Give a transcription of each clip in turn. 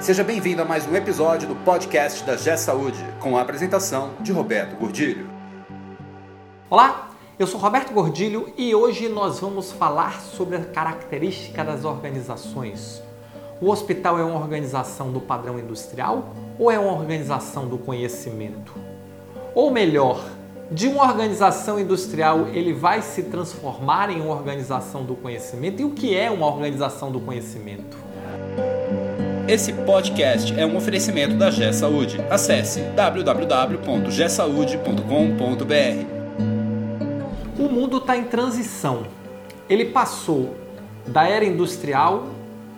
Seja bem-vindo a mais um episódio do podcast da G Saúde, com a apresentação de Roberto Gordilho. Olá, eu sou Roberto Gordilho e hoje nós vamos falar sobre a característica das organizações. O hospital é uma organização do padrão industrial ou é uma organização do conhecimento? Ou melhor, de uma organização industrial ele vai se transformar em uma organização do conhecimento? E o que é uma organização do conhecimento? Esse podcast é um oferecimento da G Saúde. Acesse www.gsaude.com.br. O mundo está em transição. Ele passou da era industrial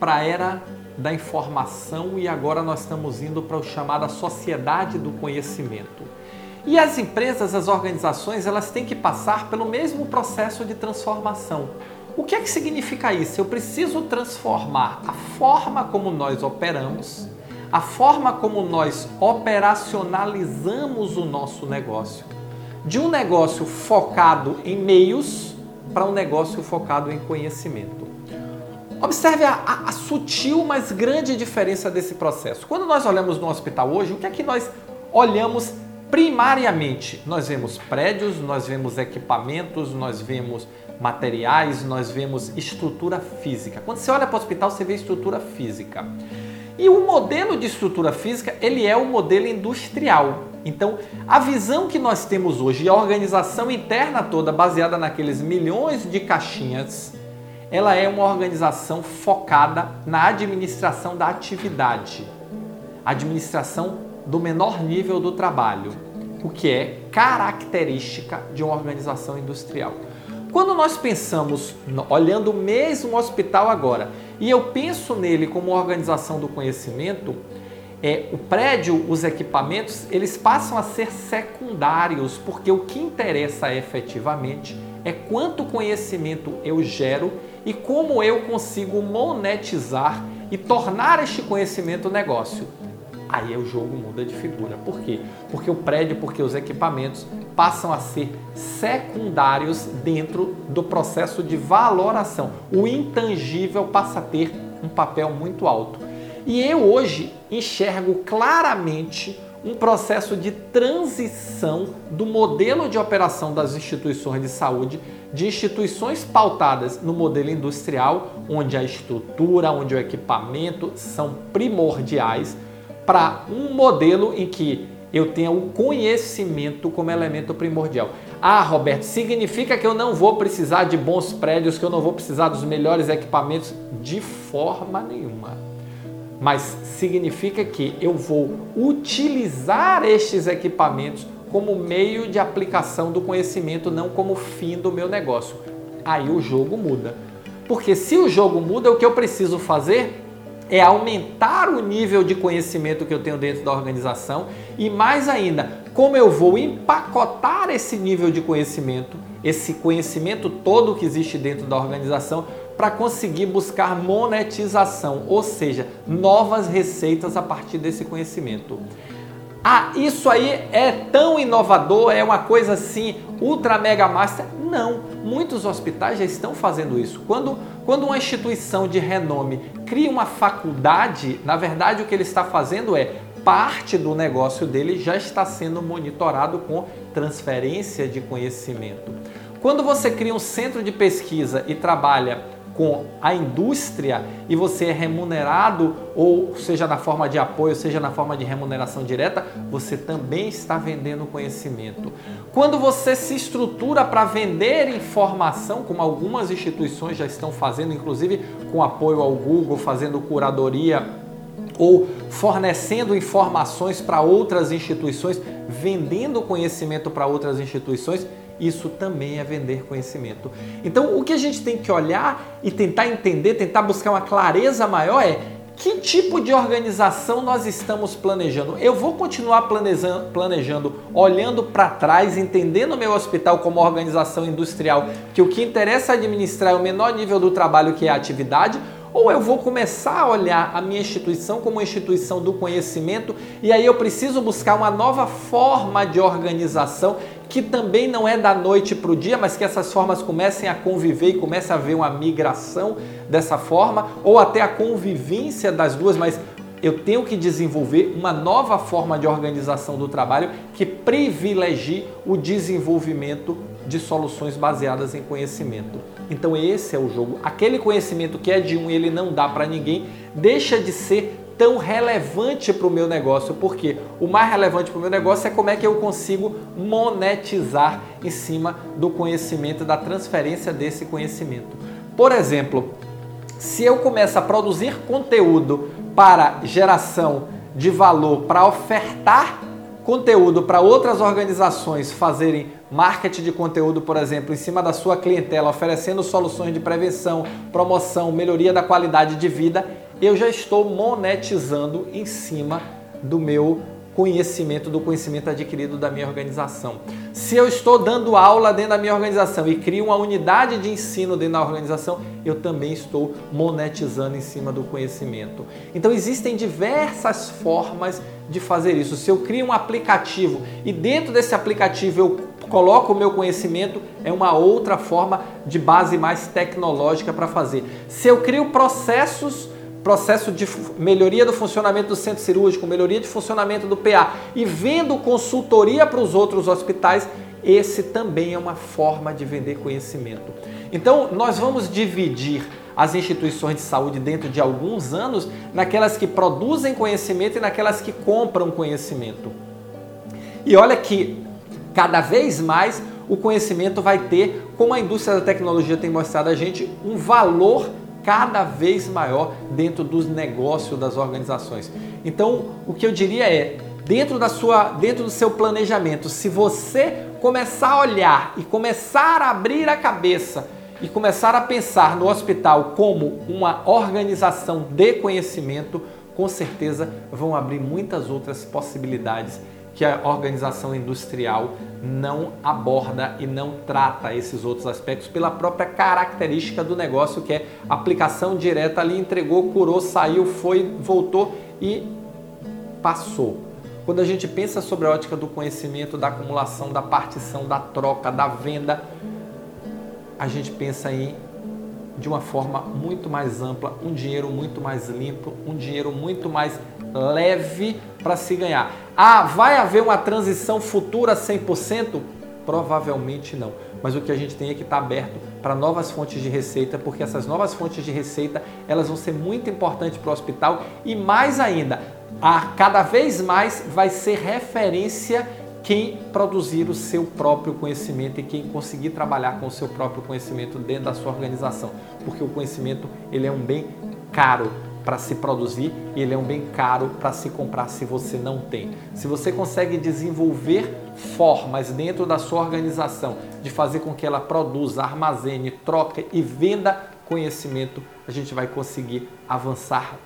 para a era da informação e agora nós estamos indo para o chamada sociedade do conhecimento. E as empresas, as organizações, elas têm que passar pelo mesmo processo de transformação. O que é que significa isso? Eu preciso transformar a forma como nós operamos, a forma como nós operacionalizamos o nosso negócio, de um negócio focado em meios para um negócio focado em conhecimento. Observe a, a, a, sutil, mas grande diferença desse processo. Quando nós olhamos no hospital hoje, o que é que nós olhamos primariamente? Nós vemos prédios, nós vemos equipamentos, nós vemos materiais, nós vemos estrutura física. Quando você olha para o hospital, você vê estrutura física. E o modelo de estrutura física, ele é o modelo industrial. Então, a visão que nós temos hoje a organização interna toda baseada naqueles milhões de caixinhas, ela é uma organização focada na administração da atividade, administração do menor nível do trabalho, o que é característica de uma organização industrial. Quando nós pensamos, olhando o mesmo hospital agora, e eu penso nele como uma organização do conhecimento, é, o prédio, os equipamentos, eles passam a ser secundários, porque o que interessa efetivamente é quanto conhecimento eu gero e como eu consigo monetizar e tornar este conhecimento negócio aí o jogo muda de figura. Por quê? Porque o prédio, porque os equipamentos passam a ser secundários dentro do processo de valoração. O intangível passa a ter um papel muito alto. E eu hoje enxergo claramente um processo de transição do modelo de operação das instituições de saúde, de instituições pautadas no modelo industrial, onde a estrutura, onde o equipamento são primordiais para um modelo em que eu tenha o conhecimento como elemento primordial. Ah, Roberto, significa que eu não vou precisar de bons prédios, que eu não vou precisar dos melhores equipamentos? De forma nenhuma. Mas significa que eu vou utilizar estes equipamentos como meio de aplicação do conhecimento, não como fim do meu negócio. Aí o jogo muda. Porque se o jogo muda, o que eu preciso fazer é aumentar o nível de conhecimento que eu tenho dentro da organização e mais ainda, como eu vou empacotar esse nível de conhecimento, esse conhecimento todo que existe dentro da organização para conseguir buscar monetização, ou seja, novas receitas a partir desse conhecimento. Ah, isso aí é tão inovador, é uma coisa assim, ultra mega master? Não, muitos hospitais já estão fazendo isso. Quando, quando uma instituição de renome cria uma faculdade, na verdade o que ele está fazendo é parte do negócio dele já está sendo monitorado com transferência de conhecimento. Quando você cria um centro de pesquisa e trabalha com a indústria e você é remunerado, ou seja na forma de apoio, seja na forma de remuneração direta, você também está vendendo conhecimento. Quando você se estrutura para vender informação, como algumas instituições já estão fazendo, inclusive com apoio ao Google, fazendo curadoria ou fornecendo informações para outras instituições, vendendo conhecimento para outras instituições, isso também é vender conhecimento. Então, o que a gente tem que olhar e tentar entender, tentar buscar uma clareza maior é que tipo de organização nós estamos planejando? Eu vou continuar planejando, planejando olhando para trás, entendendo o meu hospital como organização industrial, que o que interessa administrar é o menor nível do trabalho, que é a atividade, ou eu vou começar a olhar a minha instituição como uma instituição do conhecimento e aí eu preciso buscar uma nova forma de organização que também não é da noite para o dia, mas que essas formas comecem a conviver e comece a haver uma migração dessa forma, ou até a convivência das duas, mas eu tenho que desenvolver uma nova forma de organização do trabalho que privilegie o desenvolvimento de soluções baseadas em conhecimento. Então esse é o jogo. Aquele conhecimento que é de um ele não dá para ninguém, deixa de ser tão relevante para o meu negócio, porque o mais relevante para o meu negócio é como é que eu consigo monetizar em cima do conhecimento, da transferência desse conhecimento. Por exemplo, se eu começo a produzir conteúdo para geração de valor, para ofertar conteúdo para outras organizações fazerem marketing de conteúdo, por exemplo, em cima da sua clientela, oferecendo soluções de prevenção, promoção, melhoria da qualidade de vida, eu já estou monetizando em cima do meu conhecimento, do conhecimento adquirido da minha organização. Se eu estou dando aula dentro da minha organização e crio uma unidade de ensino dentro da organização, eu também estou monetizando em cima do conhecimento. Então existem diversas formas de fazer isso. Se eu crio um aplicativo e dentro desse aplicativo eu coloco o meu conhecimento, é uma outra forma de base mais tecnológica para fazer. Se eu crio processos processo de melhoria do funcionamento do centro cirúrgico, melhoria de funcionamento do PA e vendo consultoria para os outros hospitais, esse também é uma forma de vender conhecimento. Então, nós vamos dividir as instituições de saúde dentro de alguns anos naquelas que produzem conhecimento e naquelas que compram conhecimento. E olha que cada vez mais o conhecimento vai ter, como a indústria da tecnologia tem mostrado a gente, um valor cada vez maior dentro dos negócios das organizações. Então, o que eu diria é, dentro da sua, dentro do seu planejamento, se você começar a olhar e começar a abrir a cabeça e começar a pensar no hospital como uma organização de conhecimento, com certeza vão abrir muitas outras possibilidades que a organização industrial não aborda e não trata esses outros aspectos pela própria característica do negócio, que é aplicação direta ali, entregou, curou, saiu, foi, voltou e passou. Quando a gente pensa sobre a ótica do conhecimento, da acumulação, da partição, da troca, da venda, a gente pensa em de uma forma muito mais ampla, um dinheiro muito mais limpo, um dinheiro muito mais leve para se ganhar. Ah, vai haver uma transição futura 100%? Provavelmente não. Mas o que a gente tem é que estar tá aberto para novas fontes de receita, porque essas novas fontes de receita elas vão ser muito importantes para o hospital e mais ainda, a cada vez mais vai ser referência quem produzir o seu próprio conhecimento e quem conseguir trabalhar com o seu próprio conhecimento dentro da sua organização, porque o conhecimento ele é um bem caro para se produzir e ele é um bem caro para se comprar se você não tem. Se você consegue desenvolver formas dentro da sua organização de fazer com que ela produza, armazene, troque e venda conhecimento, a gente vai conseguir avançar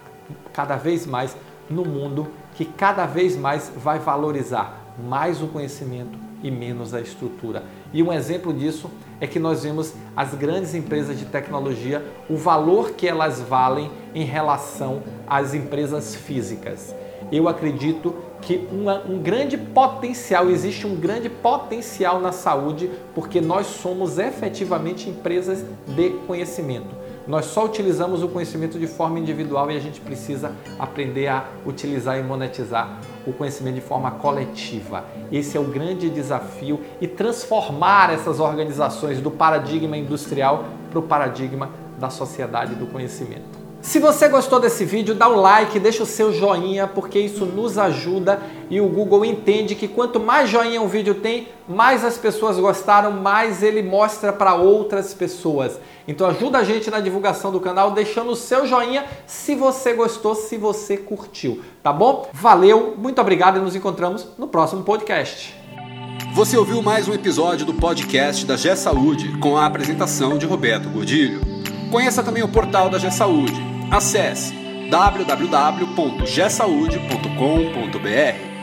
cada vez mais no mundo que cada vez mais vai valorizar mais o conhecimento e menos a estrutura. E um exemplo disso é que nós vemos as grandes empresas de tecnologia, o valor que elas valem em relação às empresas físicas. Eu acredito que uma, um grande potencial, existe um grande potencial na saúde, porque nós somos efetivamente empresas de conhecimento. Nós só utilizamos o conhecimento de forma individual e a gente precisa aprender a utilizar e monetizar o conhecimento de forma coletiva. Esse é o grande desafio e transformar essas organizações do paradigma industrial para o paradigma da sociedade do conhecimento. Se você gostou desse vídeo, dá um like, deixa o seu joinha, porque isso nos ajuda e o Google entende que quanto mais joinha um vídeo tem, mais as pessoas gostaram, mais ele mostra para outras pessoas. Então ajuda a gente na divulgação do canal, deixando o seu joinha se você gostou, se você curtiu, tá bom? Valeu, muito obrigado e nos encontramos no próximo podcast. Você ouviu mais um episódio do podcast da G Saúde com a apresentação de Roberto Gordilho. Conheça também o portal da G Saúde Acesse www.gesaude.com.br